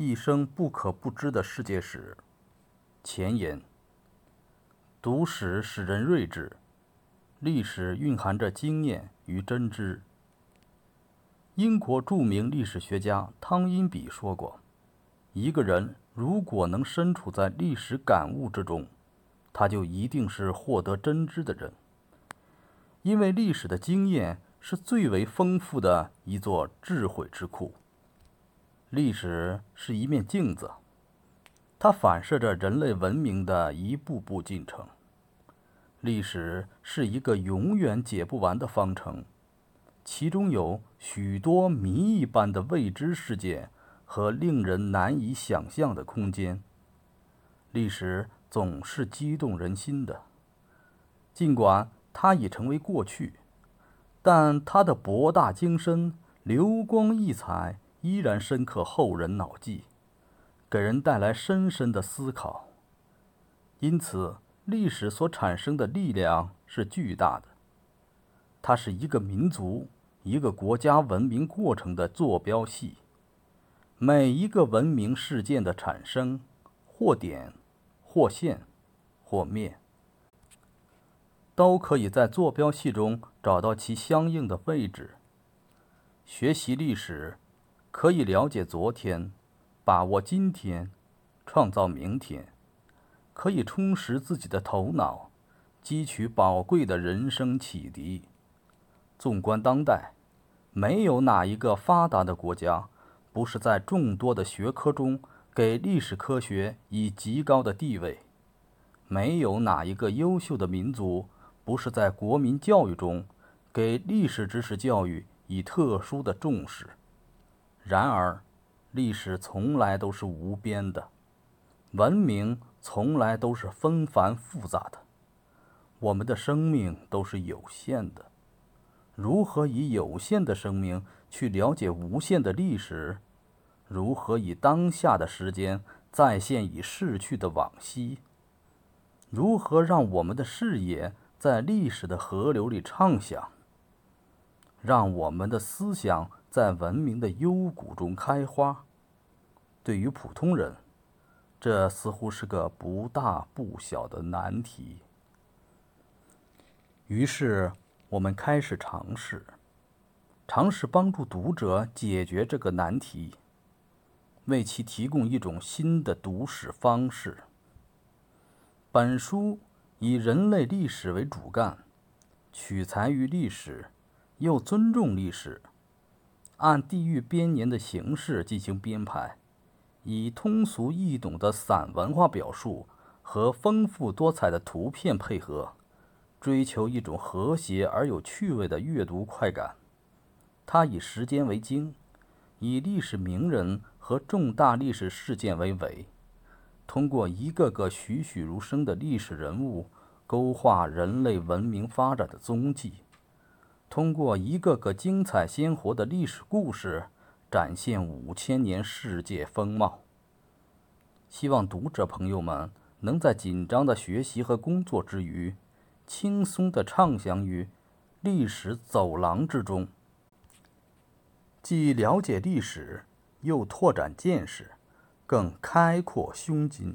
一生不可不知的世界史。前言：读史使人睿智，历史蕴含着经验与真知。英国著名历史学家汤因比说过：“一个人如果能身处在历史感悟之中，他就一定是获得真知的人。因为历史的经验是最为丰富的一座智慧之库。”历史是一面镜子，它反射着人类文明的一步步进程。历史是一个永远解不完的方程，其中有许多谜一般的未知世界和令人难以想象的空间。历史总是激动人心的，尽管它已成为过去，但它的博大精深、流光溢彩。依然深刻后人脑际，给人带来深深的思考。因此，历史所产生的力量是巨大的。它是一个民族、一个国家文明过程的坐标系。每一个文明事件的产生，或点、或线、或面，都可以在坐标系中找到其相应的位置。学习历史。可以了解昨天，把握今天，创造明天；可以充实自己的头脑，汲取宝贵的人生启迪。纵观当代，没有哪一个发达的国家，不是在众多的学科中给历史科学以极高的地位；没有哪一个优秀的民族，不是在国民教育中给历史知识教育以特殊的重视。然而，历史从来都是无边的，文明从来都是纷繁复杂的，我们的生命都是有限的。如何以有限的生命去了解无限的历史？如何以当下的时间再现已逝去的往昔？如何让我们的视野在历史的河流里畅想？让我们的思想？在文明的幽谷中开花，对于普通人，这似乎是个不大不小的难题。于是，我们开始尝试，尝试帮助读者解决这个难题，为其提供一种新的读史方式。本书以人类历史为主干，取材于历史，又尊重历史。按地域编年的形式进行编排，以通俗易懂的散文化表述和丰富多彩的图片配合，追求一种和谐而有趣味的阅读快感。它以时间为经，以历史名人和重大历史事件为尾，通过一个个栩栩如生的历史人物，勾画人类文明发展的踪迹。通过一个个精彩鲜活的历史故事，展现五千年世界风貌。希望读者朋友们能在紧张的学习和工作之余，轻松地畅想于历史走廊之中，既了解历史，又拓展见识，更开阔胸襟。